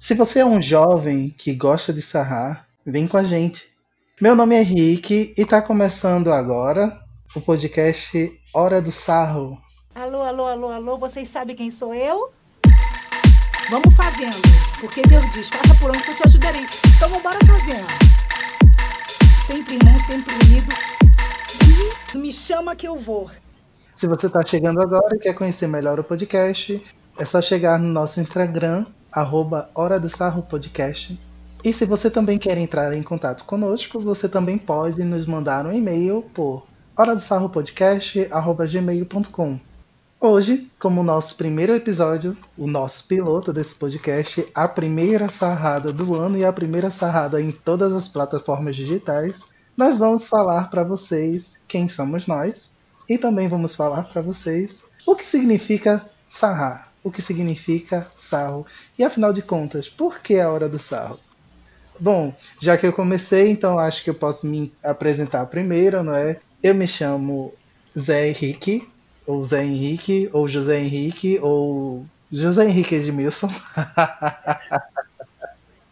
Se você é um jovem que gosta de sarrar, vem com a gente. Meu nome é Henrique e está começando agora o podcast Hora do Sarro. Alô, alô, alô, alô, vocês sabem quem sou eu? Vamos fazendo, porque Deus diz, faça por onde que eu te ajudarei. Então vamos embora fazendo. Sempre irmão, sempre unido. Me chama que eu vou. Se você está chegando agora e quer conhecer melhor o podcast, é só chegar no nosso Instagram, arroba Hora do Sarro Podcast. E se você também quer entrar em contato conosco, você também pode nos mandar um e-mail por hora do sarro podcast, gmail.com. Hoje, como nosso primeiro episódio, o nosso piloto desse podcast, a primeira sarrada do ano e a primeira sarrada em todas as plataformas digitais, nós vamos falar para vocês quem somos nós e também vamos falar para vocês o que significa sarrar, o que significa sarro e afinal de contas, por que a hora do sarro? Bom, já que eu comecei, então acho que eu posso me apresentar primeiro, não é? Eu me chamo Zé Henrique, ou Zé Henrique, ou José Henrique, ou José Henrique Edmilson.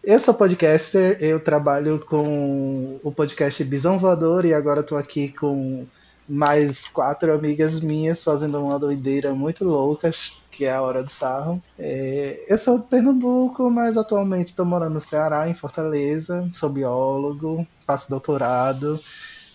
eu sou podcaster, eu trabalho com o podcast Bisão Voador e agora estou aqui com mais quatro amigas minhas fazendo uma doideira muito louca, que é a Hora do Sarro. É, eu sou de Pernambuco, mas atualmente estou morando no Ceará, em Fortaleza. Sou biólogo, faço doutorado.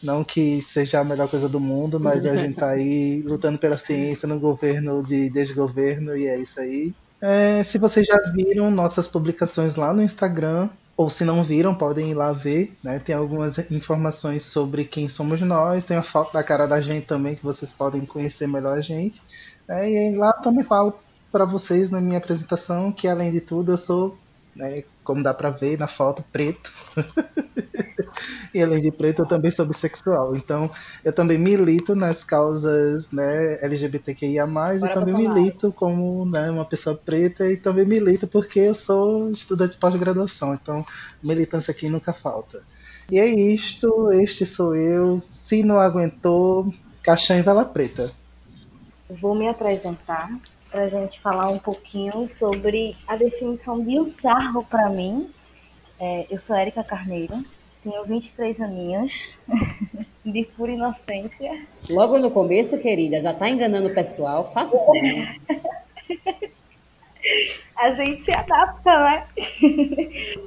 Não que seja a melhor coisa do mundo, mas a gente tá aí lutando pela ciência no governo de desgoverno e é isso aí. É, se vocês já viram nossas publicações lá no Instagram, ou se não viram, podem ir lá ver, né? Tem algumas informações sobre quem somos nós, tem a foto da cara da gente também, que vocês podem conhecer melhor a gente. Né? E lá também falo para vocês na minha apresentação que, além de tudo, eu sou né, como dá para ver na foto, preto. e além de preto, eu também sou bissexual. Então, eu também milito nas causas né, LGBTQIA+, Bora e também milito como né, uma pessoa preta e também milito porque eu sou estudante de pós-graduação. Então, militância aqui nunca falta. E é isto, este sou eu. Se não aguentou, caixão e vela preta. Vou me apresentar para a gente falar um pouquinho sobre a definição de um sarro para mim. É, eu sou Érica Carneiro, tenho 23 aninhos, de pura inocência. Logo no começo, querida, já está enganando o pessoal, faça isso. Né? a gente se adapta, né?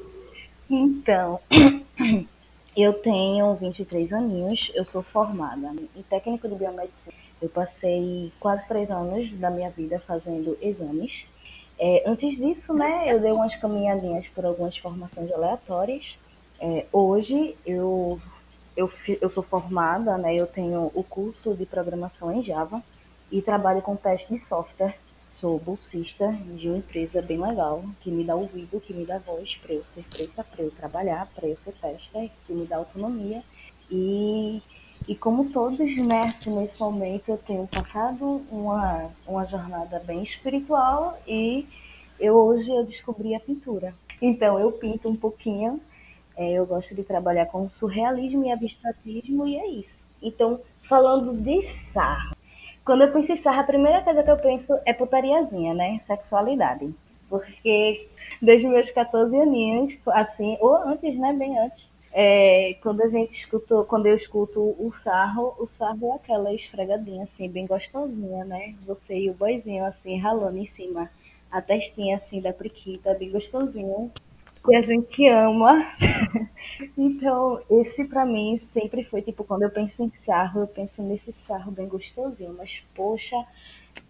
então, eu tenho 23 aninhos, eu sou formada em técnico de biomedicina eu passei quase três anos da minha vida fazendo exames. É, antes disso, né, eu dei umas caminhadinhas por algumas formações aleatórias. É, hoje eu, eu, eu sou formada, né, eu tenho o curso de programação em Java e trabalho com teste de software. Sou bolsista de uma empresa bem legal, que me dá ouvido, que me dá voz para eu ser preta, para eu trabalhar, para eu ser tester, que me dá autonomia. E e como todos, né, assim, nesse momento eu tenho passado uma, uma jornada bem espiritual e eu hoje eu descobri a pintura. Então eu pinto um pouquinho, é, eu gosto de trabalhar com surrealismo e abstratismo e é isso. Então, falando de sarro, quando eu penso em sarro, a primeira coisa que eu penso é putariazinha, né? Sexualidade. Porque desde meus 14 aninhos, assim, ou antes, né? Bem antes, é, quando a gente escutou, quando eu escuto o sarro, o sarro é aquela esfregadinha, assim, bem gostosinha, né? Você e o boizinho, assim, ralando em cima, a testinha, assim, da priquita, bem gostosinho, que a gente ama. então, esse pra mim sempre foi, tipo, quando eu penso em sarro, eu penso nesse sarro bem gostosinho, mas, poxa,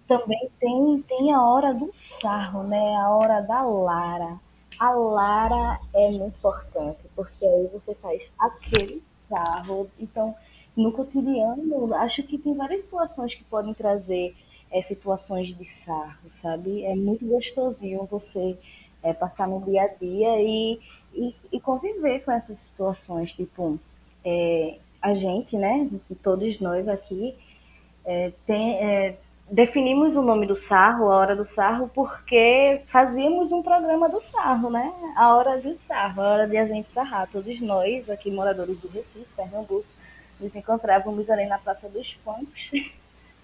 também tem, tem a hora do sarro, né? A hora da Lara a Lara é muito importante, porque aí você faz aquele carro. Então, no cotidiano, acho que tem várias situações que podem trazer é, situações de sarro, sabe? É muito gostosinho você é, passar no dia a dia e, e, e, conviver com essas situações. Tipo, é, a gente, né, todos nós aqui, tem, definimos o nome do sarro, a hora do sarro, porque fazíamos um programa do sarro, né? A hora do sarro, a hora de a gente sarrar. Todos nós, aqui moradores do Recife, Pernambuco, nos encontrávamos ali na Praça dos Pontos,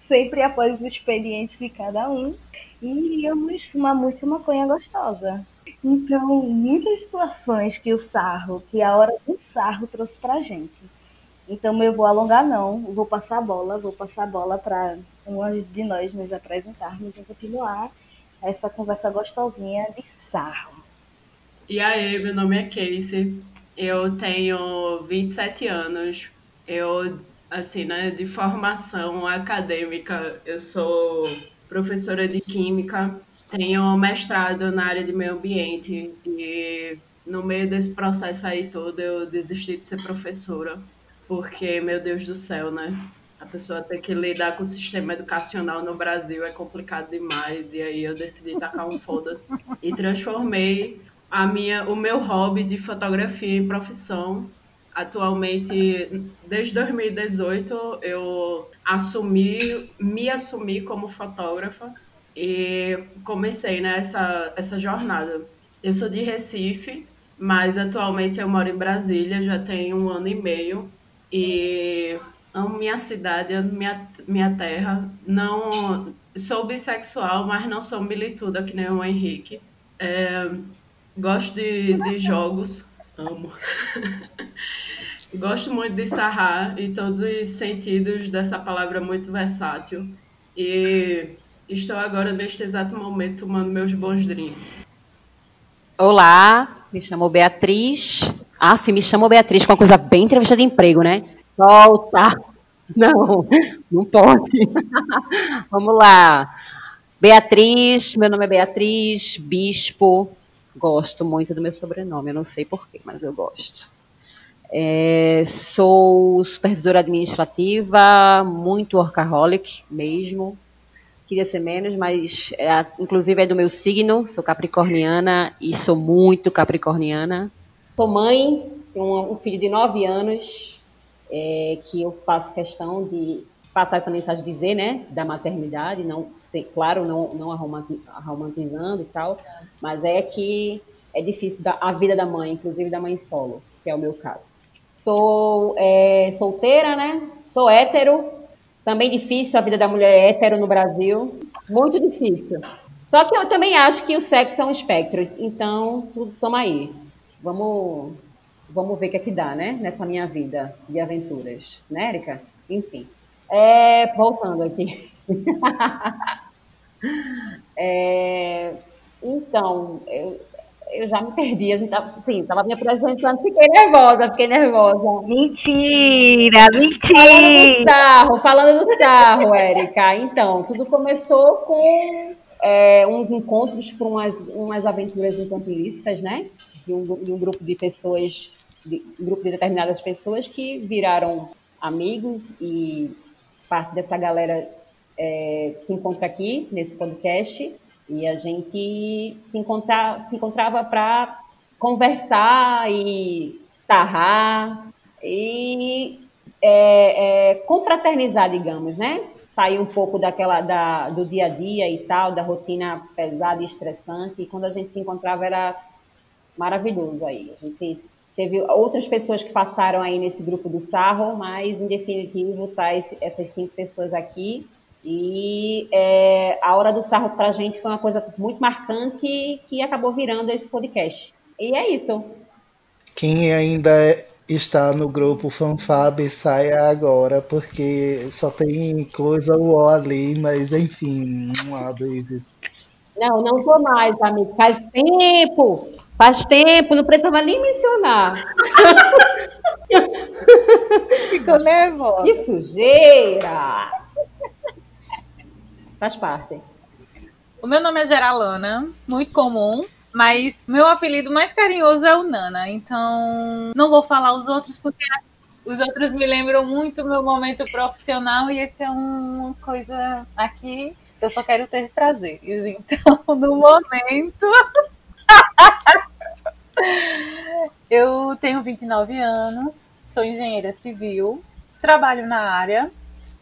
sempre após os expedientes de cada um, e íamos fumar muito maconha gostosa. Então, muitas situações que o sarro, que a hora do sarro trouxe pra gente. Então, eu vou alongar não, vou passar a bola, vou passar a bola para uma de nós nos apresentarmos e continuar essa conversa gostosinha de sarro. E aí, meu nome é Casey, eu tenho 27 anos, eu, assim, né, de formação acadêmica, eu sou professora de Química, tenho mestrado na área de meio ambiente e no meio desse processo aí todo eu desisti de ser professora, porque, meu Deus do céu, né? A pessoa ter que lidar com o sistema educacional no Brasil é complicado demais. E aí eu decidi tacar um foda-se e transformei a minha, o meu hobby de fotografia em profissão. Atualmente, desde 2018, eu assumi, me assumi como fotógrafa e comecei né, essa jornada. Eu sou de Recife, mas atualmente eu moro em Brasília, já tenho um ano e meio e amo minha cidade, amo minha, minha terra. Não sou bissexual, mas não sou milituda que nem o Henrique. É, gosto de, de jogos, amo. gosto muito de sarrar em todos os sentidos dessa palavra muito versátil. E Estou agora, neste exato momento, tomando meus bons drinks. Olá, me chamo Beatriz. Af, me chamo Beatriz com uma coisa bem entrevista de emprego, né? Volta! Não, não pode. Vamos lá. Beatriz, meu nome é Beatriz, bispo. Gosto muito do meu sobrenome, eu não sei porquê, mas eu gosto. É, sou supervisora administrativa, muito workaholic mesmo queria ser menos, mas é, inclusive é do meu signo, sou capricorniana e sou muito capricorniana. Sou mãe, tenho um, filho de 9 anos, é, que eu faço questão de passar essa mensagem, dizer, né, da maternidade, não, sei, claro, não, não romantizando e tal, mas é que é difícil da, a vida da mãe, inclusive da mãe solo, que é o meu caso. Sou é, solteira, né, sou hétero, também difícil a vida da mulher hétero no Brasil. Muito difícil. Só que eu também acho que o sexo é um espectro. Então, toma aí. Vamos, vamos ver o que é que dá, né? Nessa minha vida de aventuras. Né, Erika? Enfim. É, voltando aqui. é, então, eu, eu já me perdi. A gente tava, sim, tava me apresentando, fiquei nervosa, fiquei nervosa. Mentira, mentira! Falando do sarro, falando do sarro, Érica. Então, tudo começou com é, uns encontros para umas, umas aventuras enquanto ilícitas, né? De um, de um grupo de pessoas, grupo de determinadas pessoas que viraram amigos e parte dessa galera é, se encontra aqui nesse podcast e a gente se, encontra, se encontrava para conversar e sarrar e é, é, confraternizar, digamos, né? Sair um pouco daquela da, do dia a dia e tal, da rotina pesada e estressante. E quando a gente se encontrava era maravilhoso aí. A gente teve outras pessoas que passaram aí nesse grupo do Sarro, mas em definitivo tá esse, essas cinco pessoas aqui e é, a hora do sarro para a gente foi uma coisa muito marcante que acabou virando esse podcast. E é isso. Quem ainda está no grupo Fanfab, saia agora, porque só tem coisa uó ali, mas enfim, um lado Não, não tô mais, amigo. Faz tempo. Faz tempo, não precisava nem mencionar. Ficou nervosa. Que sujeira! Faz parte. O meu nome é Geralana, muito comum, mas meu apelido mais carinhoso é o Nana, então não vou falar os outros porque os outros me lembram muito meu momento profissional e esse é uma coisa aqui que eu só quero ter prazeres. Então, no momento. eu tenho 29 anos, sou engenheira civil, trabalho na área,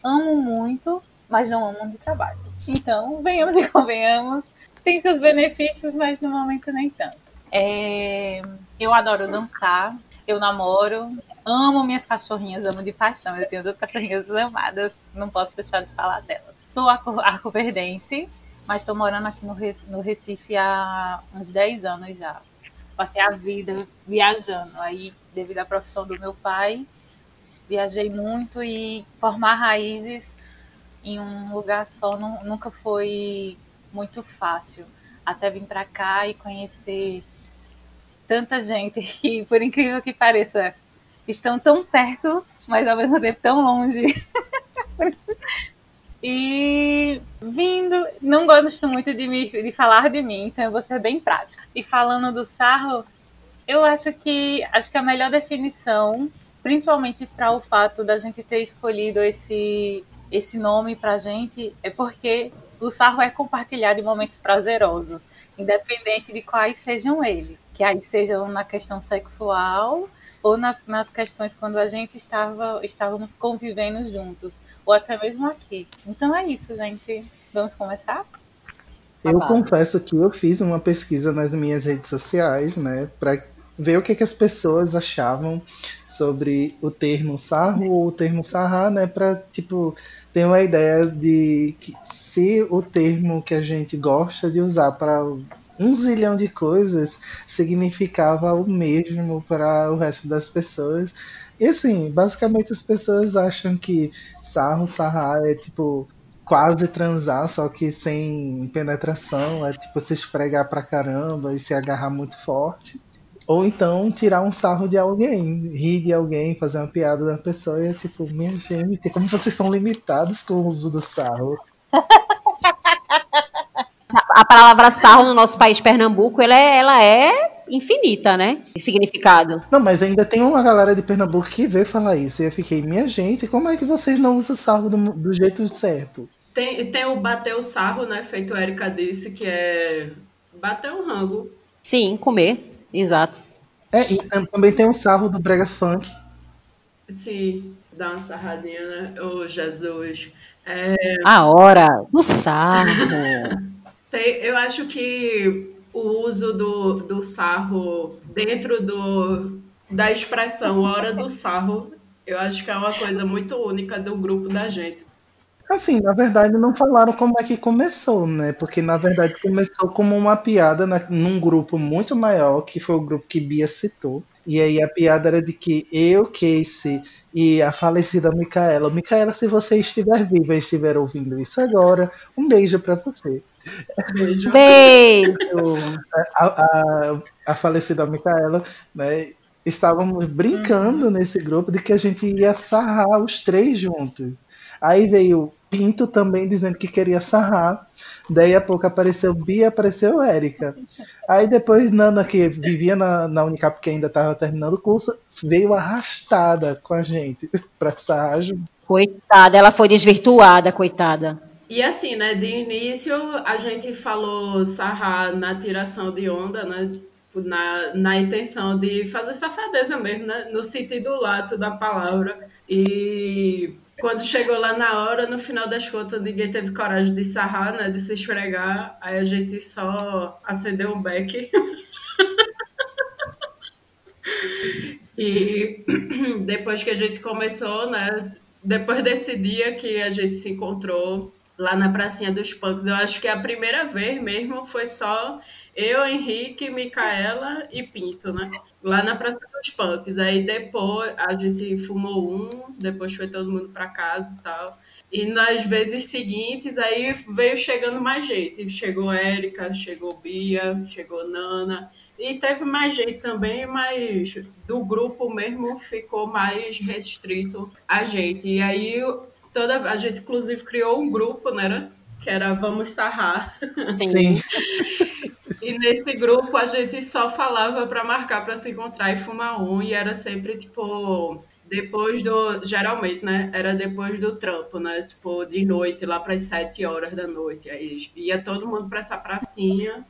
amo muito, mas não amo onde trabalho. Então, venhamos e convenhamos, tem seus benefícios, mas no momento nem tanto. É, eu adoro dançar, eu namoro, amo minhas cachorrinhas, amo de paixão. Eu tenho duas cachorrinhas amadas, não posso deixar de falar delas. Sou arco-verdense mas estou morando aqui no, Recife há uns 10 anos já. Passei a vida viajando. Aí, devido à profissão do meu pai, viajei muito e formar raízes em um lugar só não, nunca foi muito fácil. Até vir para cá e conhecer tanta gente que, por incrível que pareça, estão tão perto, mas ao mesmo tempo tão longe. e vindo, não gosto muito de, me, de falar de mim, então eu vou ser bem prática. E falando do sarro, eu acho que acho que a melhor definição, principalmente para o fato da gente ter escolhido esse esse nome para gente, é porque o sarro é compartilhado em momentos prazerosos, independente de quais sejam eles, que aí sejam na questão sexual ou nas, nas questões quando a gente estava estávamos convivendo juntos, ou até mesmo aqui. Então é isso, gente. Vamos começar? Eu confesso que eu fiz uma pesquisa nas minhas redes sociais, né, para ver o que, que as pessoas achavam sobre o termo sarro ou o termo sarrar, né, para tipo ter uma ideia de que se o termo que a gente gosta de usar para um zilhão de coisas significava o mesmo para o resto das pessoas. E assim, basicamente as pessoas acham que sarro, sarrar é tipo quase transar, só que sem penetração, é tipo se esfregar pra caramba e se agarrar muito forte. Ou então tirar um sarro de alguém, rir de alguém, fazer uma piada da pessoa e é tipo, minha gente, como vocês são limitados com o uso do sarro. a palavra sarro no nosso país, Pernambuco, ela é, ela é infinita, né? De significado. Não, mas ainda tem uma galera de Pernambuco que veio falar isso. E eu fiquei, minha gente, como é que vocês não usam sarro do, do jeito certo? Tem, tem o bater o sarro, né? Feito a Erika disse, que é bater o rango. Sim, comer. Exato. É, e também tem o sarro do Brega Funk. Sim, dá uma sarradinha, né? Ô, Jesus. É... A hora do sarro. Eu acho que o uso do, do sarro dentro do, da expressão hora do sarro, eu acho que é uma coisa muito única do grupo da gente. Assim, na verdade não falaram como é que começou, né? Porque na verdade começou como uma piada na, num grupo muito maior, que foi o grupo que Bia citou. E aí a piada era de que eu, Casey e a falecida Micaela. Micaela, se você estiver viva e estiver ouvindo isso agora, um beijo para você. Beijo. Beijo. A, a, a falecida Micaela, né? Estávamos brincando uhum. nesse grupo de que a gente ia sarrar os três juntos. Aí veio Pinto também dizendo que queria sarrar. Daí a pouco apareceu Bia, apareceu Érica. Aí depois Nana, que vivia na, na Unicap, que ainda estava terminando o curso, veio arrastada com a gente pra sarrar Coitada, ela foi desvirtuada, coitada. E assim, né, de início a gente falou sarrar na tiração de onda, né, na, na intenção de fazer safadeza mesmo, né, no sentido lato da palavra. E quando chegou lá na hora, no final das contas, ninguém teve coragem de sarrar, né, de se esfregar, aí a gente só acendeu um beck. e depois que a gente começou, né, depois desse dia que a gente se encontrou lá na pracinha dos punks. Eu acho que a primeira vez mesmo foi só eu, Henrique, Micaela e Pinto, né? Lá na Praça dos Punks. Aí depois a gente fumou um, depois foi todo mundo para casa e tal. E nas vezes seguintes, aí veio chegando mais gente. Chegou Érica, chegou Bia, chegou Nana. E teve mais gente também, mas do grupo mesmo ficou mais restrito a gente. E aí toda a gente inclusive criou um grupo, né? Que era Vamos Sarrar. Sim. e nesse grupo a gente só falava para marcar para se encontrar e fumar um e era sempre tipo depois do geralmente, né? Era depois do trampo, né? Tipo de noite lá para as sete horas da noite. Aí ia todo mundo para essa pracinha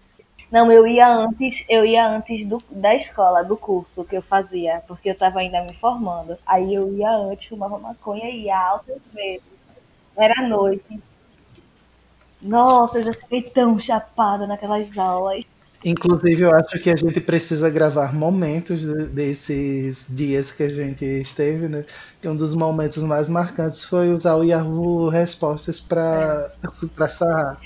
não, eu ia antes, eu ia antes do, da escola, do curso que eu fazia, porque eu estava ainda me formando. Aí eu ia antes, fumava maconha e ia altas vezes. Era noite. Nossa, eu já fiquei tão chapada naquelas aulas. Inclusive, eu acho que a gente precisa gravar momentos desses dias que a gente esteve, né? Que um dos momentos mais marcantes foi usar o Yahoo Respostas para é. Sarrar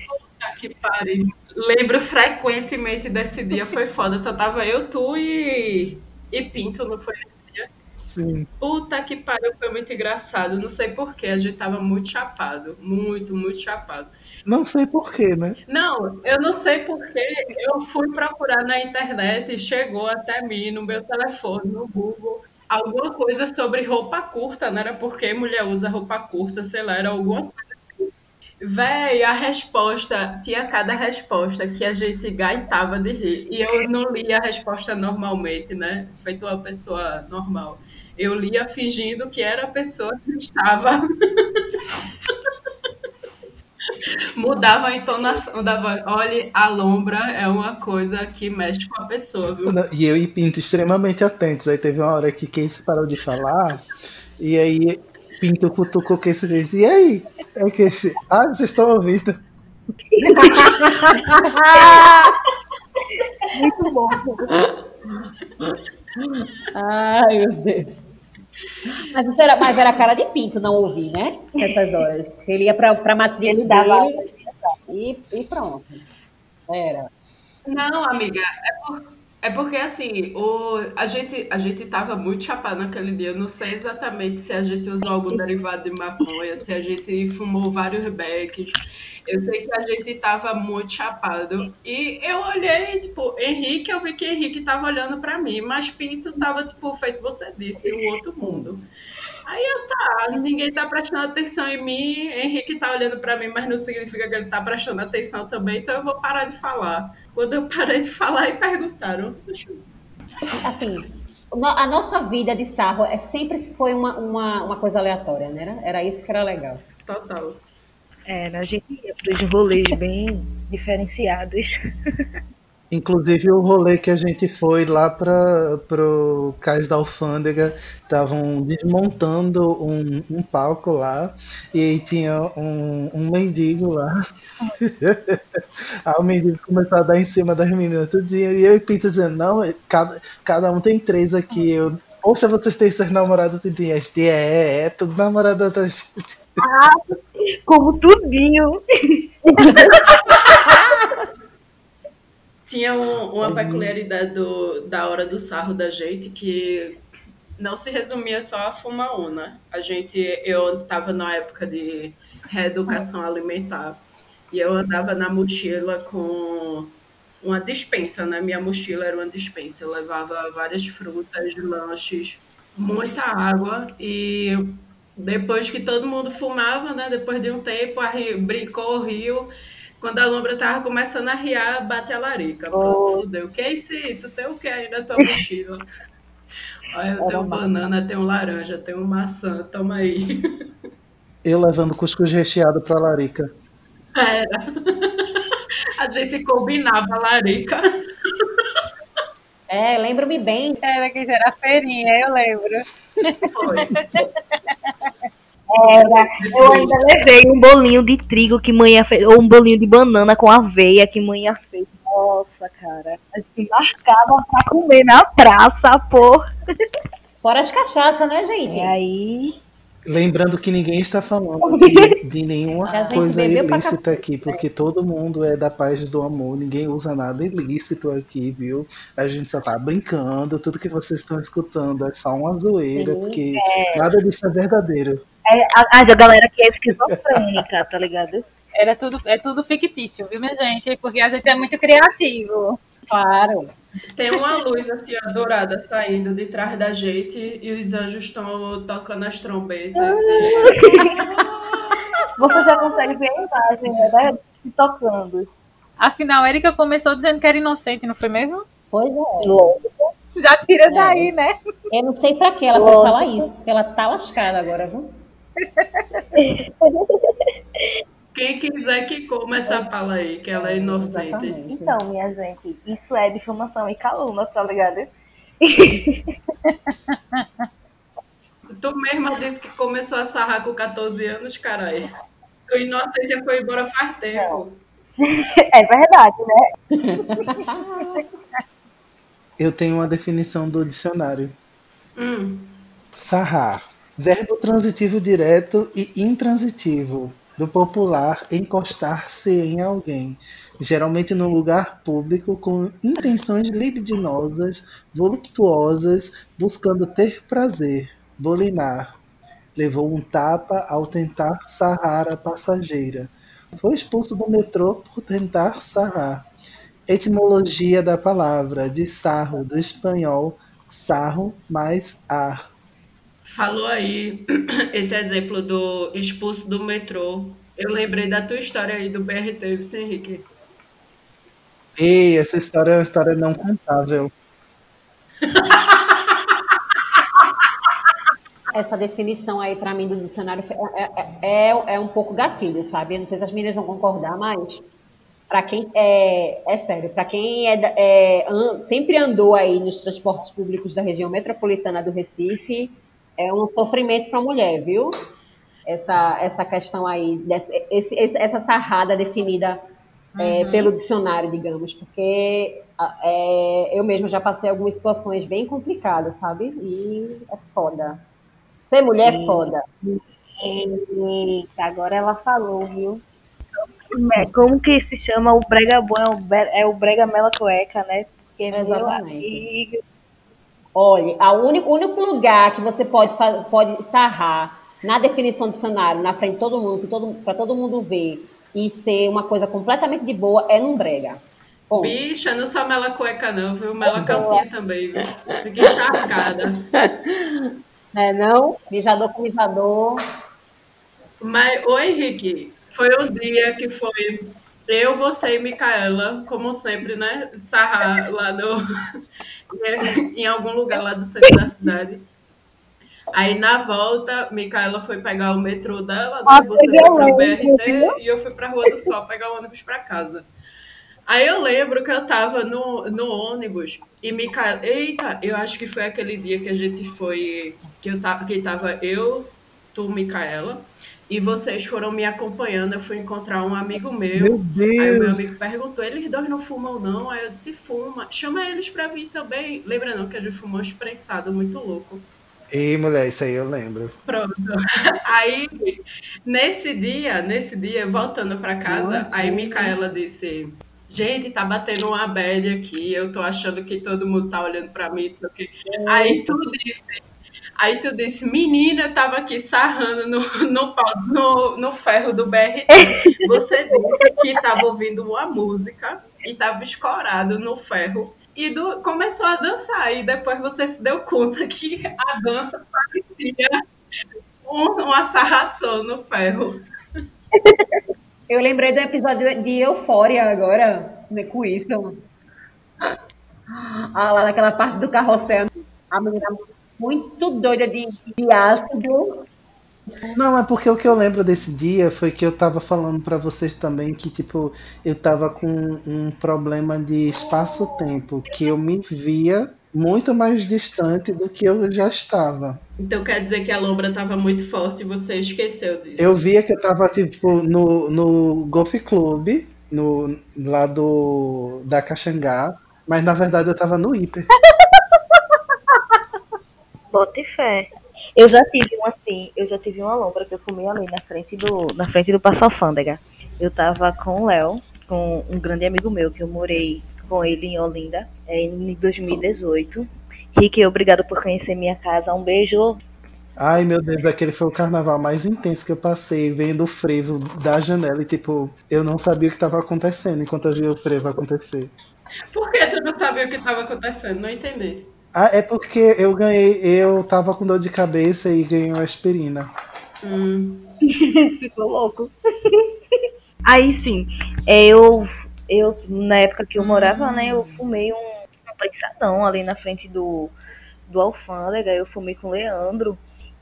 que pariu. Lembro frequentemente desse dia, foi foda. Só tava eu, tu e, e Pinto, não foi esse dia? Sim. Puta que pariu, foi muito engraçado. Não sei porquê, a gente tava muito chapado. Muito, muito chapado. Não sei porquê, né? Não, eu não sei porquê. Eu fui procurar na internet e chegou até mim, no meu telefone, no Google, alguma coisa sobre roupa curta, não era porque mulher usa roupa curta, sei lá, era alguma coisa assim. Véi, a resposta, tinha cada resposta que a gente gaitava de rir. E eu não lia a resposta normalmente, né? Feito uma pessoa normal. Eu lia fingindo que era a pessoa que estava. Mudava a entonação da voz. Olha, a lombra é uma coisa que mexe com a pessoa, viu? E eu e Pinto extremamente atentos. Aí teve uma hora que Casey parou de falar. E aí Pinto cutucou Casey e disse: E aí? É Casey. Ah, vocês estão ouvindo? Muito bom. Ai, meu Deus. Mas, isso era, mas era cara de pinto não ouvir, né? Nessas horas. Ele ia pra, pra matriz Ele dava- dele e, e pronto. Era. Não, amiga, é, por- é porque assim, o, a, gente, a gente tava muito chapado naquele dia. Eu não sei exatamente se a gente usou algum derivado de maconha, se a gente fumou vários becks. Eu sei que a gente tava muito chapado. E eu olhei, tipo, Henrique, eu vi que Henrique tava olhando pra mim, mas Pinto tava, tipo, feito você disse, o outro mundo. Aí eu tá, ninguém tá prestando atenção em mim, Henrique tá olhando pra mim, mas não significa que ele tá prestando atenção também, então eu vou parar de falar. Quando eu parei de falar e perguntaram, "Oxe, Assim, a nossa vida de sarro é, sempre foi uma, uma, uma coisa aleatória, né? Era isso que era legal. total. Era, a gente os rolês bem diferenciados. Inclusive o rolê que a gente foi lá para pro Cais da Alfândega, estavam desmontando um, um palco lá e tinha um, um mendigo lá. aí o mendigo começou a dar em cima das meninas tudinho, e eu e Pinto dizendo, não, cada, cada um tem três aqui. Eu, ou se vocês têm seus namorados tudinho, a gente é, é, tudo namorado da gente. Como tudinho. Tinha um- uma peculiaridade do, da hora do sarro da gente que não se resumia só a fumar una. A gente, eu estava na época de reeducação alimentar e eu andava na mochila com uma dispensa, né? Minha mochila era uma dispensa. Eu levava várias frutas, lanches, muita água e depois que todo mundo fumava, né? Depois de um tempo, a ri- brincou o rio. Quando a lombra tava começando a riar, bate a larica. Pronto, fudeu. Casey, tu tem o que aí na tua mochila? Olha, eu tenho banana, tenho laranja, tenho maçã, toma aí. Eu levando cuscuz recheado pra Larica. Era. A gente combinava a larica. É, lembro-me bem. Era que era a feirinha, eu lembro. Foi. Era. Eu ainda levei um bolinho de trigo que mãe fez, ou um bolinho de banana com aveia que mãe fez. Nossa, cara. A gente marcava pra comer na praça, pô. Fora as cachaças, né, gente? E aí. Lembrando que ninguém está falando de, de nenhuma coisa ilícita aqui, porque todo mundo é da paz e do amor, ninguém usa nada ilícito aqui, viu? A gente só tá brincando, tudo que vocês estão escutando é só uma zoeira, Sim, porque nada disso é verdadeiro. É, a, a galera que é esquizofrênica, tá ligado? Era tudo, é tudo fictício, viu, minha gente? Porque a gente é muito criativo. Claro. Tem uma luz assim, ó, dourada saindo de trás da gente e os anjos estão tocando as trombetas. e- Você já consegue ver a imagem, né? se tocando. Afinal, Erika começou dizendo que era inocente, não foi mesmo? Pois é. Logo. Já tira daí, né? Eu não sei pra que ela Lógico. falar isso, porque ela tá lascada agora, viu? Quem quiser que coma essa pala aí, que ela é inocente. Exatamente. Então, minha gente, isso é difamação e calúnia, tá ligado? Tu mesma disse que começou a sarrar com 14 anos, caralho. Tua inocência foi embora faz tempo. É verdade, né? Eu tenho uma definição do dicionário. Hum, Sarrar. Verbo transitivo direto e intransitivo. Do popular encostar-se em alguém, geralmente num lugar público com intenções libidinosas, voluptuosas, buscando ter prazer, bolinar. Levou um tapa ao tentar sarrar a passageira. Foi expulso do metrô por tentar sarrar. Etimologia da palavra, de sarro, do espanhol, sarro mais ar. Falou aí esse exemplo do expulso do metrô. Eu lembrei da tua história aí do BRT, Vicente Henrique. Ei, essa história é uma história não contável. Essa definição aí pra mim do dicionário é, é, é, é um pouco gatilho, sabe? Eu não sei se as meninas vão concordar, mas para quem é, é sério, para quem é, é an, sempre andou aí nos transportes públicos da região metropolitana do Recife, é um sofrimento para a mulher, viu? Essa, essa questão aí, dessa, esse, essa sarrada definida é, uhum. pelo dicionário, digamos, porque é, eu mesma já passei algumas situações bem complicadas, sabe? E é foda. Ser mulher é foda. Eita, agora ela falou, viu? Como que se chama o brega bom? É o, é brega mela cueca, né? Porque, Exatamente. Olha, o único, único lugar que você pode, pode sarrar na definição do dicionário, na frente de todo mundo, para todo, todo mundo ver, e ser uma coisa completamente de boa, é num brega. Bom. Bicha, não só mela cueca não, viu? Mela calcinha também, viu? Fica encharcada. É, não? Mijador com mijador. Mas, ô Henrique, foi um dia que foi eu, você e Micaela, como sempre, né? Sarrar lá no, em algum lugar lá do centro da cidade. Aí na volta, Micaela foi pegar o metrô dela, né? você foi para o BRT e eu fui para a Rua do Sol pegar o ônibus para casa. Aí eu lembro que eu tava no, no ônibus e Micaela. Eita, eu acho que foi aquele dia que a gente foi. Que, eu tava, que tava eu, tu, Micaela. E vocês foram me acompanhando. Eu fui encontrar um amigo meu. Meu Deus! Aí o meu amigo perguntou: eles dois não fumam, não? Aí eu disse: fuma. Chama eles pra vir também. Lembra não que a gente fumou um prensado muito louco. Ei, mulher, isso aí eu lembro. Pronto. Aí, nesse dia, nesse dia, voltando para casa, Nossa, aí Micaela disse: Gente, tá batendo uma bad aqui, eu tô achando que todo mundo tá olhando para mim, não sei o quê. Aí tu disse, aí tu disse, menina, eu tava aqui sarrando no, no, no, no ferro do BRT. Você disse que tava ouvindo uma música e tava escorado no ferro e do, começou a dançar. E depois você se deu conta que a dança parecia um, uma sarração no ferro. Eu lembrei do episódio de Eufória agora, né, com isso. Ah, lá naquela parte do carrossel. A menina muito doida de, de ácido. Não, é porque o que eu lembro desse dia foi que eu tava falando para vocês também que, tipo, eu tava com um problema de espaço-tempo, que eu me via muito mais distante do que eu já estava. Então quer dizer que a lombra estava muito forte e você esqueceu disso? Eu via que eu estava tipo no, no Golf Club, no, lá do da Caxangá, mas na verdade eu estava no hiper. Bote fé. Eu já tive um assim, eu já tive uma lombra que eu fumei ali na frente do, na frente do Passo Alfândega. Eu tava com o Léo, com um grande amigo meu que eu morei com ele em Olinda é, em 2018. Rick, obrigado por conhecer minha casa. Um beijo. Ai meu Deus, aquele foi o carnaval mais intenso que eu passei, vendo o frevo da janela e tipo, eu não sabia o que estava acontecendo enquanto eu via o frevo acontecer. Por que tu não sabia o que estava acontecendo? Não entendi. Ah, é porque eu ganhei, eu tava com dor de cabeça e ganhei uma aspirina. Hum. Ficou louco. Aí sim, eu eu, na época que eu morava, né, eu fumei um, um prensadão ali na frente do, do Alfândega, eu fumei com o Leandro,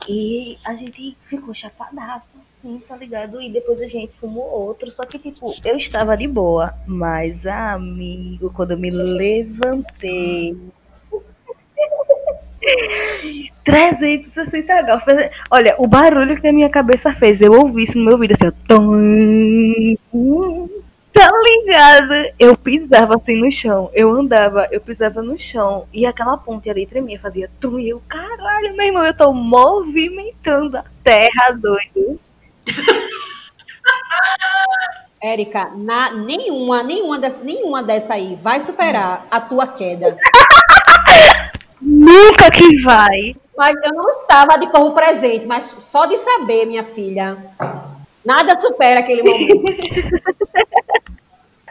e a gente ficou chapadaço, assim, tá ligado? E depois a gente fumou outro, só que, tipo, eu estava de boa, mas, amigo, quando eu me levantei... 360 graus. Olha, o barulho que a minha cabeça fez, eu ouvi isso no meu ouvido, assim, ó. Tá ligado? Eu pisava assim no chão, eu andava, eu pisava no chão e aquela ponte ali tremia, fazia tu e eu, caralho, meu irmão, eu tô movimentando a terra, doido. Érica, na, nenhuma, nenhuma dessa, nenhuma dessa aí vai superar a tua queda. Nunca que vai. Mas eu não estava de como presente, mas só de saber, minha filha. Nada supera aquele momento.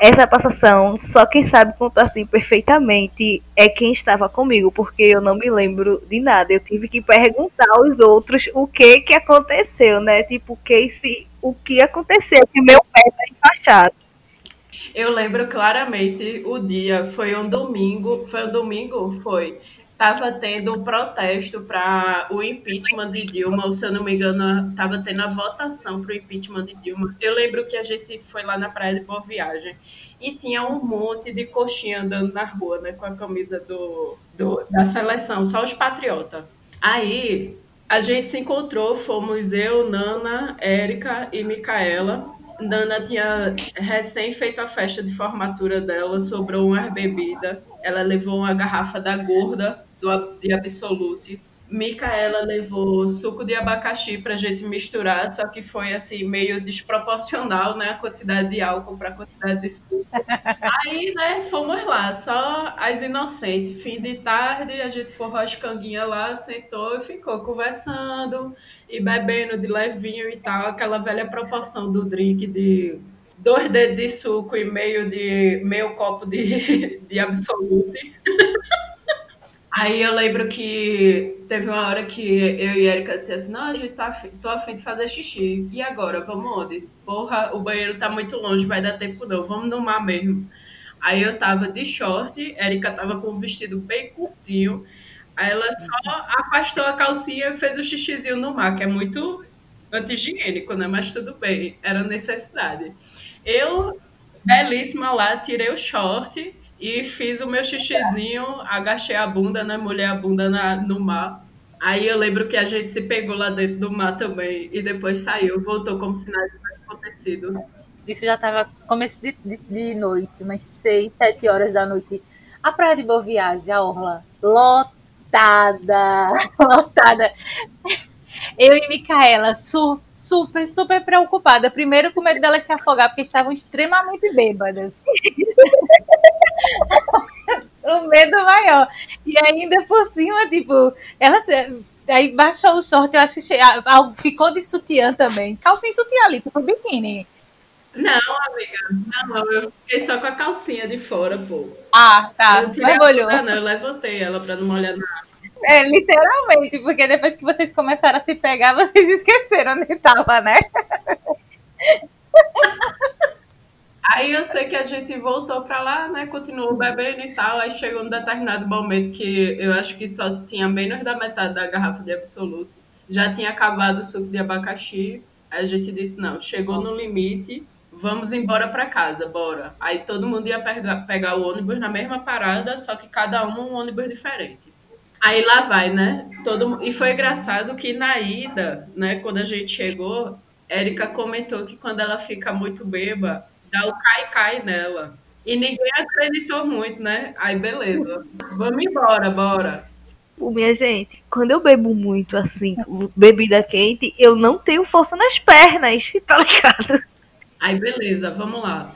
Essa passação, só quem sabe contar assim perfeitamente é quem estava comigo, porque eu não me lembro de nada. Eu tive que perguntar aos outros o que que aconteceu, né? Tipo, que se, o que aconteceu, que meu pé tá enfaixado. Eu lembro claramente o dia, foi um domingo, foi um domingo, foi. Tava tendo um protesto para o impeachment de Dilma, ou se eu não me engano, tava tendo a votação para o impeachment de Dilma. Eu lembro que a gente foi lá na praia de Boa Viagem e tinha um monte de coxinha andando na rua, né, com a camisa do, do da seleção, só os patriotas. Aí a gente se encontrou, fomos eu, Nana, Érica e Micaela. Nana tinha recém feito a festa de formatura dela, sobrou uma bebida. Ela levou uma garrafa da gorda do, de Absolute. Micaela levou suco de abacaxi para a gente misturar, só que foi assim meio desproporcional, né, a quantidade de álcool para a quantidade de suco. Aí, né, fomos lá, só as inocentes. Fim de tarde, a gente forrou as canguinhas lá, sentou e ficou conversando e bebendo de levinho e tal, aquela velha proporção do drink de dois dedos de suco e meio de meio copo de, de absolute. Aí eu lembro que teve uma hora que eu e Erika disse assim, não, a gente tá afim, tô afim de fazer xixi. E agora, vamos onde? Porra, o banheiro tá muito longe, vai dar tempo não, vamos no mar mesmo. Aí eu tava de short, Erika tava com um vestido bem curtinho. Aí ela só afastou a calcinha e fez o xixizinho no mar, que é muito anti-higiênico, né? Mas tudo bem, era necessidade. Eu, belíssima lá, tirei o short e fiz o meu xixizinho, agachei a bunda, né? Molhei a bunda na, no mar. Aí eu lembro que a gente se pegou lá dentro do mar também e depois saiu, voltou como se nada tivesse acontecido. Isso já estava começo de, de, de, noite, umas seis, sete horas da noite. A praia de Boa Viagem, a orla, lotada, lotada. Eu e Micaela, super super, super preocupada. Primeiro com medo delas se afogar, porque estavam extremamente bêbadas. o medo maior. E ainda por cima, tipo, elas. Aí baixou o short, eu acho que ficou de sutiã também. Calcinha sutiã ali, tipo biquíni. Não, amiga, não, eu fiquei só com a calcinha de fora, pô. Ah, tá. Mergulhou. Não, eu levantei ela pra não molhar nada. É, literalmente, porque depois que vocês começaram a se pegar, vocês esqueceram onde estava, né? Aí eu sei que a gente voltou para lá, né? Continuou bebendo e tal. Aí chegou um determinado momento que eu acho que só tinha menos da metade da garrafa de absoluto. Já tinha acabado o suco de abacaxi. Aí a gente disse: não, chegou no limite, vamos embora para casa, bora. Aí todo mundo ia pegar, pegar o ônibus na mesma parada, só que cada um um ônibus diferente. Aí lá vai, né? Todo, e foi engraçado que na ida, né, quando a gente chegou, Érica comentou que quando ela fica muito beba, dá o cai-cai nela. E ninguém acreditou muito, né? Aí beleza, vamos embora, bora. Minha gente, quando eu bebo muito assim, bebida quente, eu não tenho força nas pernas, tá ligado? Aí beleza, vamos lá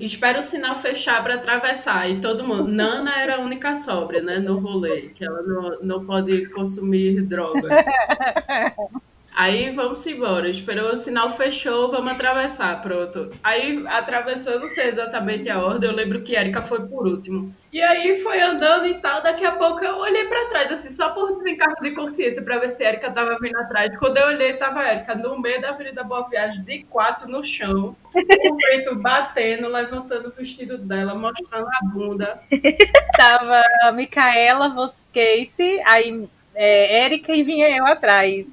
espera o sinal fechar para atravessar. E todo mundo. Nana era a única sóbria, né? No rolê, que ela não, não pode consumir drogas. Aí vamos embora. Esperou o sinal fechou, vamos atravessar, pronto. Aí atravessou, eu não sei exatamente a ordem, eu lembro que Erika foi por último. E aí foi andando e tal, daqui a pouco eu olhei para trás, assim, só por desencargo de consciência, para ver se Erika tava vindo atrás. Quando eu olhei, tava Erika no meio da Avenida Boa Viagem, de quatro no chão, com o peito batendo, levantando o vestido dela, mostrando a bunda. tava a Micaela, Casey, aí é, Érica e vinha eu atrás.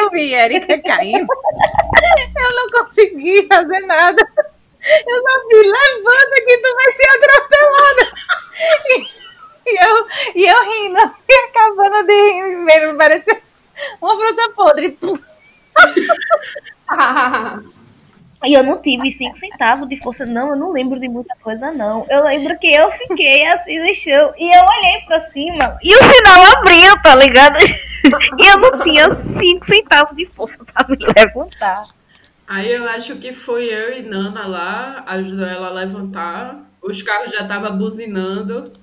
Eu vi Érica caindo, eu não consegui fazer nada. Eu só vi, levanta que tu vai ser atropelada. E, e, eu, e eu rindo, e acabando de rir mesmo, parecia uma fruta podre. E eu não tive cinco centavos de força, não. Eu não lembro de muita coisa, não. Eu lembro que eu fiquei assim no chão e eu olhei pra cima e o sinal abriu, tá ligado? E eu não tinha cinco centavos de força pra me levantar. Aí eu acho que foi eu e Nana lá, ajudou ela a levantar. Os carros já estavam buzinando.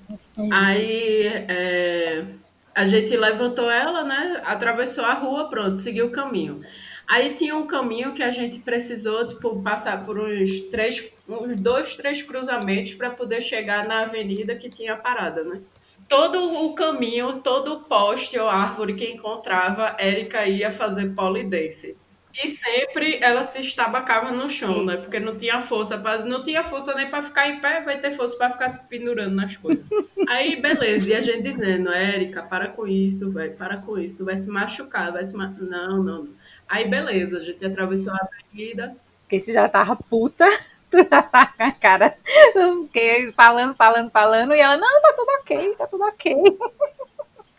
Aí é, a gente levantou ela, né? Atravessou a rua, pronto, seguiu o caminho. Aí tinha um caminho que a gente precisou, tipo, passar por uns três, uns dois, três cruzamentos para poder chegar na avenida que tinha parada, né? Todo o caminho, todo o poste ou árvore que encontrava, Érica ia fazer polidense. E sempre ela se estabacava no chão, né? Porque não tinha força para não tinha força nem para ficar em pé, vai ter força para ficar se pendurando nas coisas. Aí, beleza, e a gente dizendo, Érica, para com isso, velho, para com isso, tu vai se machucar, vai se ma... Não, não, não. Aí, beleza, a gente atravessou a avenida. Porque você já tava puta, tu já tava com a cara falando, falando, falando, e ela, não, tá tudo ok, tá tudo ok.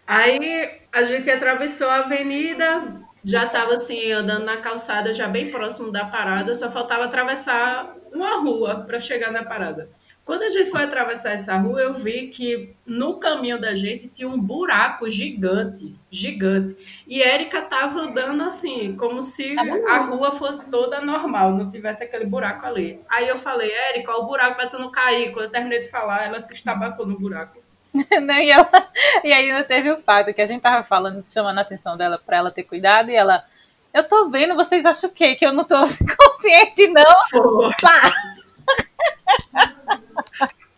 Aí a gente atravessou a avenida, já estava assim, andando na calçada, já bem próximo da parada, só faltava atravessar uma rua para chegar na parada. Quando a gente foi atravessar essa rua, eu vi que no caminho da gente tinha um buraco gigante, gigante. E Érica tava andando assim, como se a rua fosse toda normal, não tivesse aquele buraco ali. Aí eu falei, Érica, o buraco para tu não cair. Quando eu terminei de falar, ela se estabacou no buraco. E, ela, e aí ainda teve o fato que a gente tava falando, chamando a atenção dela para ela ter cuidado, e ela, eu tô vendo, vocês acham o quê? Que eu não tô consciente, não? Pá!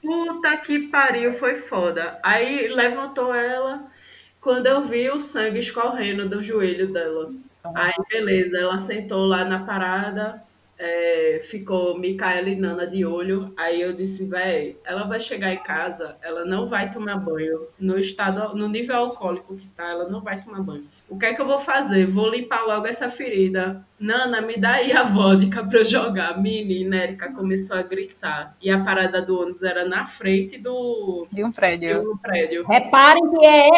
Puta que pariu, foi foda. Aí levantou ela, quando eu vi o sangue escorrendo do joelho dela. Aí, beleza, ela sentou lá na parada, é, ficou Micaela e Nana de olho. Aí eu disse, véi, ela vai chegar em casa, ela não vai tomar banho. No estado, no nível alcoólico que tá, ela não vai tomar banho. O que é que eu vou fazer? Vou limpar logo essa ferida. Nana, me dá aí a vodka pra eu jogar. Menina, Erika começou a gritar. E a parada do ônibus era na frente do... De um prédio. De um prédio. Reparem que é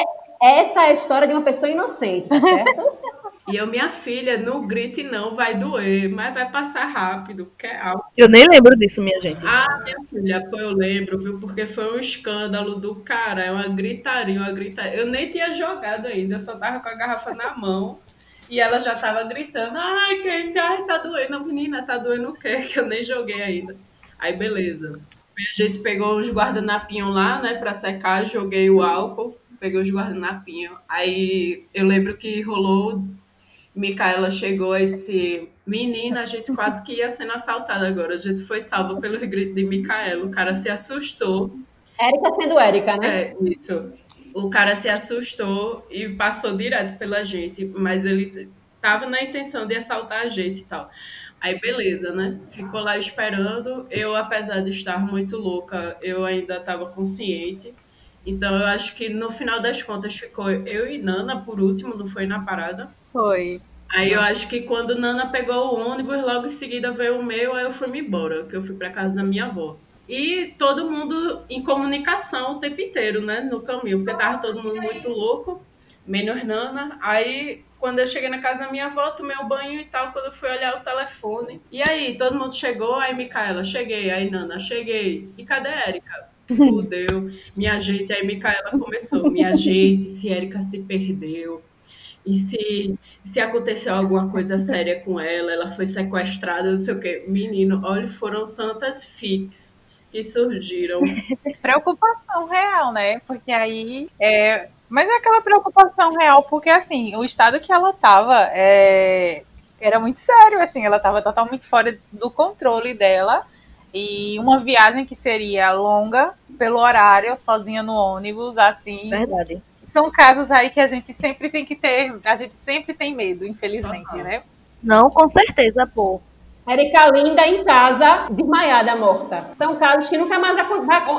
essa é a história de uma pessoa inocente, certo? E eu, minha filha, não grite não, vai doer, mas vai passar rápido, porque é algo. Eu nem lembro disso, minha gente. Ah, minha filha, pô, eu lembro, viu? Porque foi um escândalo do cara, é uma gritaria, uma gritaria. Eu nem tinha jogado ainda, eu só tava com a garrafa na mão. E ela já tava gritando, ai, que é isso? Ai, tá doendo, menina, tá doendo o quê? Que eu nem joguei ainda. Aí, beleza. A gente pegou uns guardanapinhos lá, né, pra secar, joguei o álcool, peguei os guardanapinhos. Aí eu lembro que rolou Micaela chegou e disse: Menina, a gente quase que ia sendo assaltada agora. A gente foi salva pelo grito de Micaela. O cara se assustou. Érica sendo Érica, né? É, isso. O cara se assustou e passou direto pela gente, mas ele tava na intenção de assaltar a gente e tal. Aí, beleza, né? Ficou lá esperando. Eu, apesar de estar muito louca, eu ainda estava consciente. Então, eu acho que no final das contas ficou eu e Nana por último, não foi na parada. Foi. Aí eu acho que quando Nana pegou o ônibus, logo em seguida veio o meu, aí eu fui me embora, que eu fui para casa da minha avó. E todo mundo em comunicação o tempo inteiro, né, no caminho, porque tava todo mundo muito louco, menos Nana. Aí quando eu cheguei na casa da minha avó, tomei um banho e tal, quando eu fui olhar o telefone. E aí, todo mundo chegou, aí Micaela, cheguei, aí Nana, cheguei. E cadê Érica? Fudeu. Minha gente, aí Micaela começou, minha gente, se Érica se perdeu e se, se aconteceu alguma coisa séria com ela, ela foi sequestrada, não sei o quê. Menino, olha, foram tantas fics que surgiram. Preocupação real, né? Porque aí. É... Mas é aquela preocupação real, porque assim, o estado que ela tava é... era muito sério, assim, ela tava totalmente fora do controle dela. E uma viagem que seria longa, pelo horário, sozinha no ônibus, assim. Verdade são casos aí que a gente sempre tem que ter, a gente sempre tem medo, infelizmente, uhum. né? Não, com certeza, pô. Erika Linda em casa, desmaiada, morta. São casos que nunca mais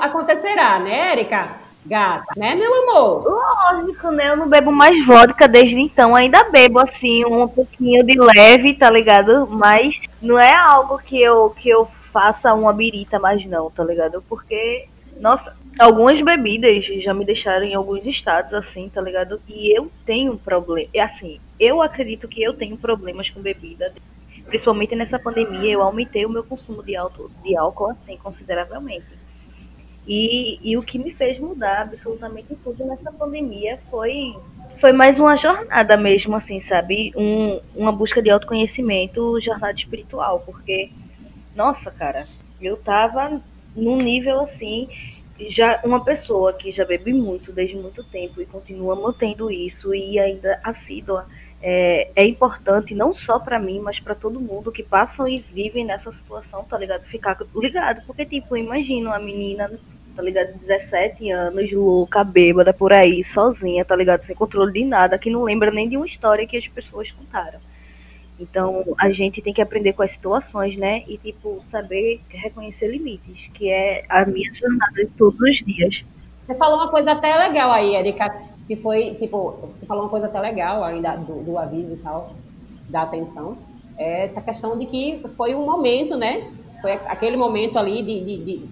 acontecerá, né, Erika? Gata, né, meu amor? Lógico, né? Eu não bebo mais vodka desde então. Ainda bebo, assim, um pouquinho de leve, tá ligado? Mas não é algo que eu, que eu faça uma birita mais, não, tá ligado? Porque, nossa, algumas bebidas já me deixaram em alguns estados assim, tá ligado? E eu tenho problema. É assim, eu acredito que eu tenho problemas com bebida. Principalmente nessa pandemia, eu aumentei o meu consumo de de álcool assim, consideravelmente. E, e o que me fez mudar absolutamente tudo nessa pandemia foi, foi mais uma jornada mesmo, assim, sabe? Um, uma busca de autoconhecimento, jornada espiritual, porque, nossa, cara, eu tava num nível assim, já uma pessoa que já bebe muito desde muito tempo e continua mantendo isso e ainda assídua. É, é importante não só para mim, mas para todo mundo que passam e vivem nessa situação, tá ligado? Ficar ligado, porque tipo, imagina uma menina tá ligado? 17 anos, louca, bêbada por aí, sozinha, tá ligado? Sem controle de nada, que não lembra nem de uma história que as pessoas contaram. Então, a gente tem que aprender com as situações, né? E, tipo, saber reconhecer limites, que é a minha jornada de todos os dias. Você falou uma coisa até legal aí, Erika, que foi, tipo, você falou uma coisa até legal aí da, do, do aviso e tal, da atenção. É essa questão de que foi um momento, né? Foi aquele momento ali de, de, de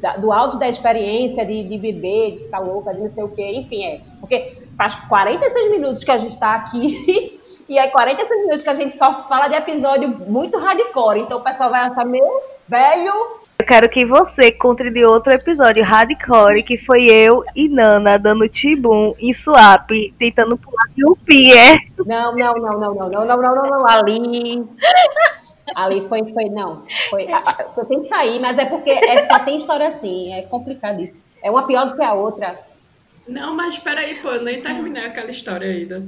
da, do auge da experiência de, de beber, de ficar louca, de não sei o quê, enfim, é. Porque faz 46 minutos que a gente está aqui e é 46 minutos que a gente só fala de episódio muito hardcore. Então o pessoal vai achar, meu velho. Eu quero que você conte de outro episódio hardcore, que foi eu e Nana dando tibum em swap, tentando pular de um pier. Não, não, não, não, não, não, não, não, não, não, ali. Ali foi, foi, não. Foi, eu tenho que sair, mas é porque é, só tem história assim, é complicado isso. É uma pior do que a outra. Não, mas espera aí, pô, eu nem terminei aquela história ainda.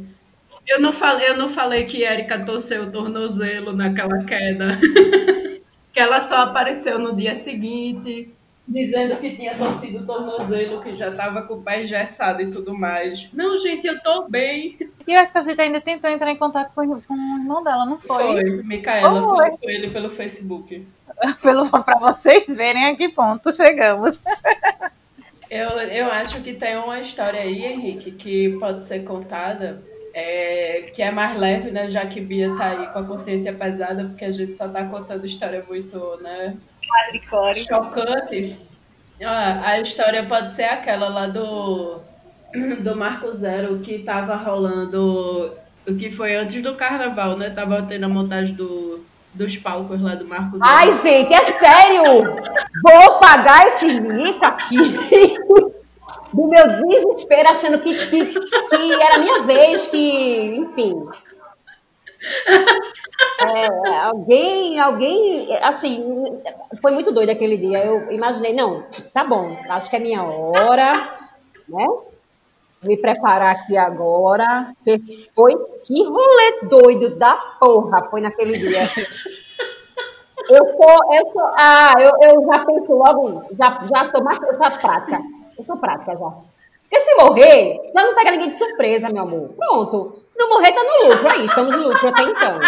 Eu não falei, eu não falei que Erika torceu o tornozelo naquela queda. que ela só apareceu no dia seguinte dizendo que tinha torcido o tornozelo, que já estava com o pé engessado e tudo mais. Não, gente, eu tô bem. E eu acho que a gente ainda tentou entrar em contato com, com o irmão dela, não foi? Foi, Micaela, oh, falou com ele pelo Facebook. pelo, pra vocês verem a que ponto chegamos. eu, eu acho que tem uma história aí, Henrique, que pode ser contada é, que é mais leve, né? Já que Bia tá aí com a consciência pesada, porque a gente só tá contando história muito, né? Chocante. Ah, a história pode ser aquela lá do, do Marco Zero, que tava rolando, o que foi antes do carnaval, né? Tava tendo a montagem do, dos palcos lá do Marco Zero. Ai, gente, é sério! Vou pagar esse mico aqui do meu desespero, achando que, que, que era minha vez, que, enfim. É, alguém, alguém, assim, foi muito doido aquele dia. Eu imaginei, não, tá bom, acho que é minha hora, né? Me preparar aqui agora. Que foi que rolê doido da porra foi naquele dia. Eu sou, eu sou, ah, eu, eu já penso logo, já, já sou mais, prática. Eu sou prática já. Porque se morrer, já não pega ninguém de surpresa, meu amor. Pronto. Se não morrer, tá no lucro. Aí, estamos no lucro até então.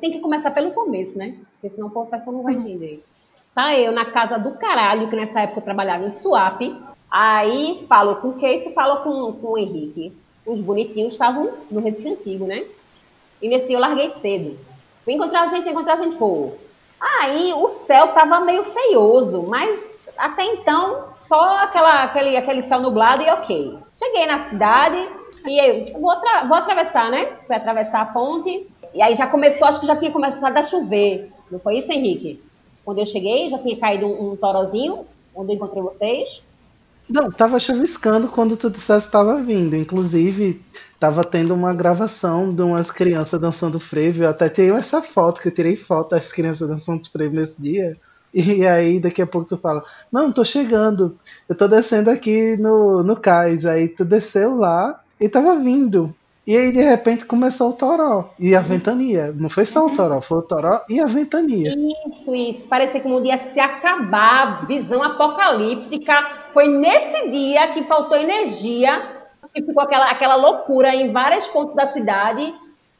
Tem que começar pelo começo, né? Porque senão o pessoal não vai entender. Tá eu na casa do caralho, que nessa época eu trabalhava em Swap. Aí falo com o Casey, falo com, com o Henrique. Os bonitinhos estavam no Rede Antigo, né? E nesse eu larguei cedo. Fui encontrar a gente, encontrar a gente, pô. Aí o céu tava meio feioso, mas até então, só aquela, aquele, aquele céu nublado e ok. Cheguei na cidade e eu vou, vou atravessar, né? Fui atravessar a ponte. E aí já começou, acho que já tinha começado a chover. Não foi isso, Henrique? Quando eu cheguei, já tinha caído um, um torozinho, onde eu encontrei vocês. Não, tava chuviscando quando tu disseste que estava vindo. Inclusive, tava tendo uma gravação de umas crianças dançando frevo. Eu até tirei essa foto, que eu tirei foto das crianças dançando frevo nesse dia. E aí daqui a pouco tu fala, não, tô chegando, eu tô descendo aqui no, no cais. Aí tu desceu lá e tava vindo. E aí de repente começou o toró e a ventania. Não foi só o toró, foi o toró e a ventania. Isso, isso. Parecia que o mundo ia se acabar, visão apocalíptica. Foi nesse dia que faltou energia, que ficou aquela, aquela loucura em vários pontos da cidade,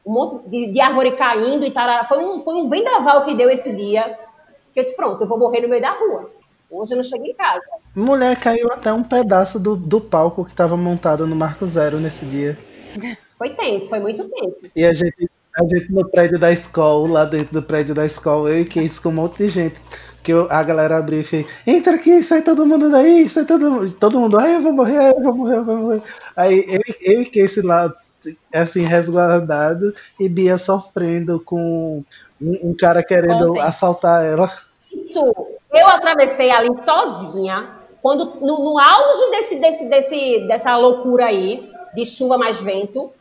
um monte de, de árvore caindo e tal. Foi um, foi um vendaval que deu esse dia eu disse, pronto, eu vou morrer no meio da rua. Hoje eu não cheguei em casa. Mulher, caiu até um pedaço do, do palco que estava montado no Marco Zero nesse dia. Foi tenso, foi muito tenso. E a gente, a gente no prédio da escola, lá dentro do prédio da escola, eu e Case com um monte de gente. Que eu, a galera abriu e fez, entra aqui, sai todo mundo daí, sai todo mundo. Todo mundo, ai, eu vou morrer, eu vou morrer, eu vou morrer. Aí eu, eu e Case lá, assim, resguardado, e Bia sofrendo com um, um cara querendo assaltar ela. Isso, eu atravessei ali sozinha, quando no, no auge desse, desse, desse, dessa loucura aí, de chuva mais vento.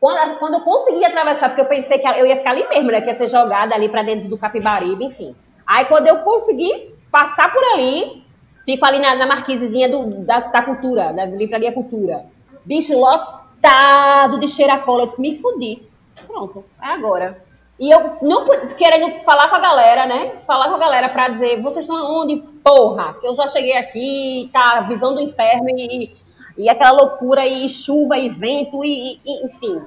Quando, quando eu consegui atravessar, porque eu pensei que eu ia ficar ali mesmo, né? Que ia ser jogada ali para dentro do Capibaribe, enfim. Aí quando eu consegui passar por ali, fico ali na, na marquisezinha do, da, da cultura, da livraria cultura. Bicho lotado de cheiracola, eu disse, me fudi. Pronto, é agora. E eu não querendo falar com a galera, né? Falar com a galera pra dizer, vocês estão onde? Porra, que eu já cheguei aqui, tá visão do inferno e, e aquela loucura e chuva e vento e, e enfim.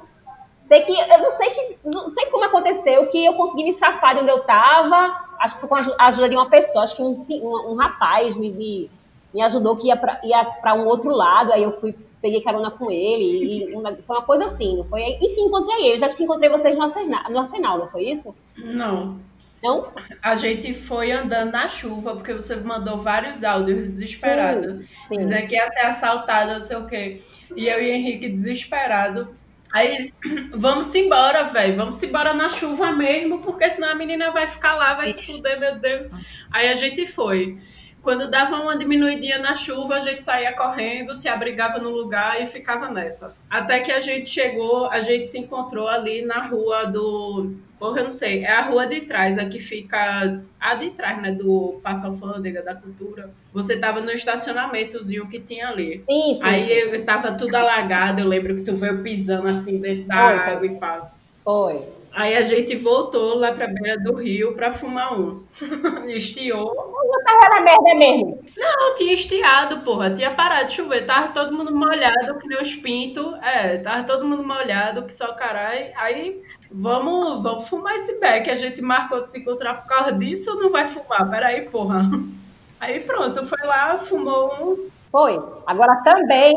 Sei que eu não sei que não sei como aconteceu que eu consegui me safar de onde eu tava. Acho que foi com a ajuda de uma pessoa, acho que um, um, um rapaz me, me, me, ajudou que ia para um outro lado, aí eu fui peguei carona com ele, e uma, foi uma coisa assim, foi, enfim, encontrei ele, acho que encontrei vocês no Arsenal, no Arsenal, não foi isso? Não. Não? A gente foi andando na chuva, porque você mandou vários áudios desesperados, dizendo que ia ser assaltada, não sei o quê, e eu e Henrique desesperado, Aí, vamos embora, velho. Vamos embora na chuva mesmo, porque senão a menina vai ficar lá, vai se fuder, meu Deus. Aí a gente foi. Quando dava uma diminuidinha na chuva, a gente saía correndo, se abrigava no lugar e ficava nessa. Até que a gente chegou, a gente se encontrou ali na rua do. Porra, eu não sei, é a rua de trás, a que fica. A de trás, né? Do Passa Alfândega da Cultura. Você tava no estacionamentozinho que tinha ali. Sim, sim. Aí eu tava tudo alagado, eu lembro que tu veio pisando assim dentro da Foi. água e pá. Foi. Aí a gente voltou lá pra beira do rio pra fumar um. Estiou. Eu tava na merda mesmo. Não, tinha estiado, porra. Tinha parado de chover. Tava todo mundo molhado, que nem os pintos. É, tava todo mundo molhado, que só caralho. Aí, vamos, vamos fumar esse beck. A gente marcou de se encontrar por causa disso ou não vai fumar? Peraí, porra. Aí pronto, foi lá, fumou um. Foi. Agora também,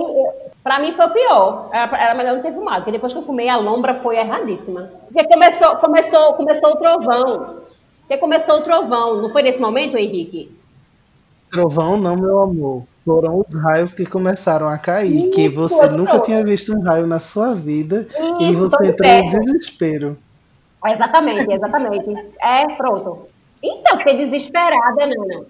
pra mim foi o pior. Era, era melhor não ter fumado, porque depois que eu fumei, a lombra foi erradíssima. Porque começou, começou, começou o trovão. Porque começou o trovão. Não foi nesse momento, Henrique? Trovão não, meu amor. Foram os raios que começaram a cair. que Isso, você eu nunca tinha visto um raio na sua vida. e Isso, tô você entrou em desespero. Exatamente, exatamente. É, pronto. Então, fiquei desesperada, Nana.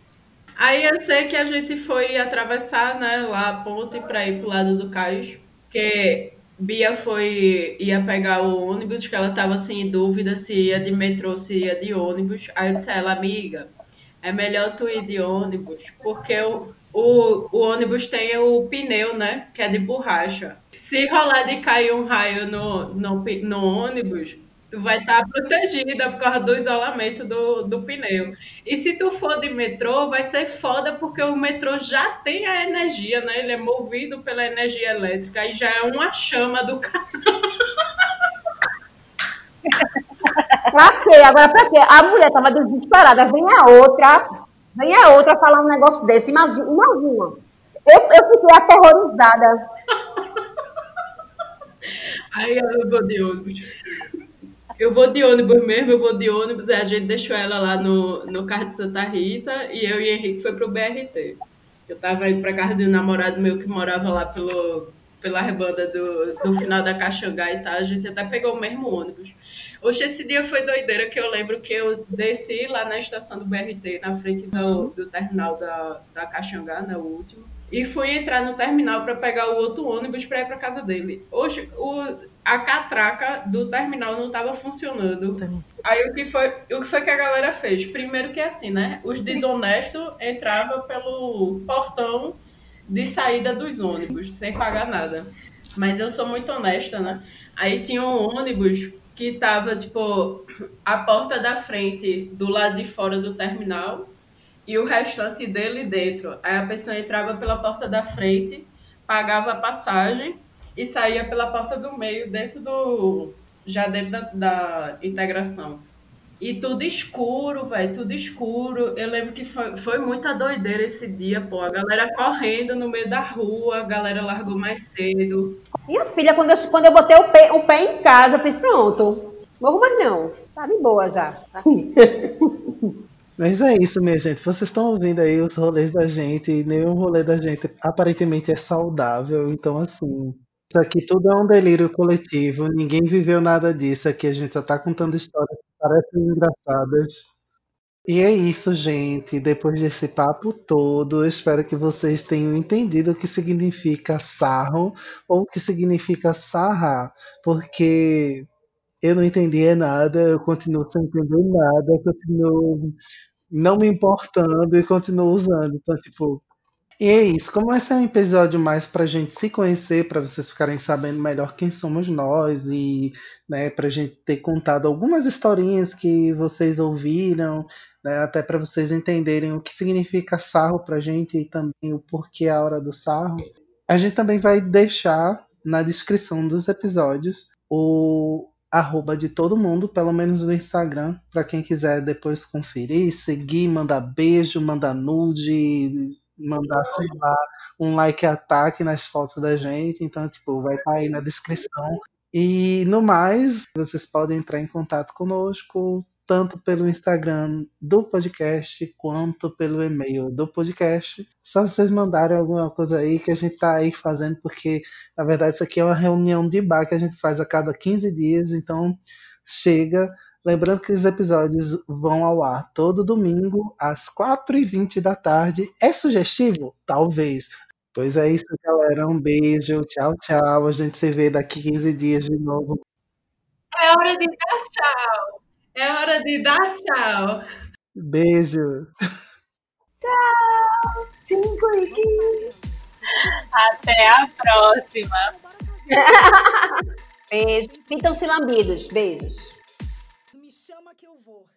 Aí eu sei que a gente foi atravessar, né, lá a ponte pra ir pro lado do cais. Porque Bia foi, ia pegar o ônibus, que ela tava assim em dúvida se ia de metrô, se ia de ônibus. Aí eu disse a ela, amiga, é melhor tu ir de ônibus, porque o, o, o ônibus tem o pneu, né, que é de borracha. Se rolar de cair um raio no, no, no ônibus, tu vai estar protegida por causa do isolamento do, do pneu. E se tu for de metrô, vai ser foda porque o metrô já tem a energia, né? Ele é movido pela energia elétrica e já é uma chama do carro. Pra quê? Agora pra quê? A mulher tava desesperada. Vem a outra, vem a outra falar um negócio desse. Imagina. imagina. Eu, eu fiquei aterrorizada. Aí eu vou de ônibus. Eu vou de ônibus mesmo, eu vou de ônibus, a gente deixou ela lá no, no carro de Santa Rita e eu e Henrique foi pro BRT. Eu tava indo pra casa de um namorado meu que morava lá pelo, pela rebanda do, do final da Caxangá e tal, a gente até pegou o mesmo ônibus. Hoje esse dia foi doideira que eu lembro que eu desci lá na estação do BRT, na frente do, do terminal da, da Caxangá, né, o último, e fui entrar no terminal para pegar o outro ônibus para ir para casa dele. Hoje o, a catraca do terminal não estava funcionando. Aí o que, foi, o que foi que a galera fez? Primeiro que é assim, né? Os desonestos entravam pelo portão de saída dos ônibus, sem pagar nada. Mas eu sou muito honesta, né? Aí tinha um ônibus que tava, tipo, a porta da frente do lado de fora do terminal e o restante dele dentro. Aí a pessoa entrava pela porta da frente, pagava a passagem e saía pela porta do meio, dentro do. já dentro da, da integração. E tudo escuro, velho, tudo escuro. Eu lembro que foi, foi muita doideira esse dia, pô. A galera correndo no meio da rua, a galera largou mais cedo. Minha filha, quando eu, quando eu botei o pé, o pé em casa, eu fiz, pronto. Morro mais não. Tá de boa já. Mas é isso, minha gente. Vocês estão ouvindo aí os rolês da gente e nenhum rolê da gente aparentemente é saudável. Então, assim, isso aqui tudo é um delírio coletivo. Ninguém viveu nada disso aqui. A gente só tá contando histórias que parecem engraçadas. E é isso, gente. Depois desse papo todo, eu espero que vocês tenham entendido o que significa sarro ou o que significa sarrar, porque eu não entendi nada, eu continuo sem entender nada, continuo não me importando e continuo usando. Então, tipo, e é isso. Como esse é um episódio mais pra gente se conhecer, pra vocês ficarem sabendo melhor quem somos nós e, né, pra gente ter contado algumas historinhas que vocês ouviram, né, até pra vocês entenderem o que significa sarro pra gente e também o porquê a hora do sarro. A gente também vai deixar na descrição dos episódios o arroba de todo mundo, pelo menos no Instagram, pra quem quiser depois conferir, seguir, mandar beijo, mandar nude, mandar, sei lá, um like ataque nas fotos da gente. Então, tipo, vai estar aí na descrição. E no mais, vocês podem entrar em contato conosco, tanto pelo Instagram do podcast quanto pelo e-mail do podcast. Só vocês mandarem alguma coisa aí que a gente tá aí fazendo, porque na verdade isso aqui é uma reunião de bar que a gente faz a cada 15 dias, então chega. Lembrando que os episódios vão ao ar todo domingo, às 4h20 da tarde. É sugestivo? Talvez. Pois é isso, galera. Um beijo. Tchau, tchau. A gente se vê daqui 15 dias de novo. É hora de dar tchau. É hora de dar tchau. Beijo. Tchau! 5 e 15. Até a próxima. Beijo. Sintam-se lambidos. Beijos louvor.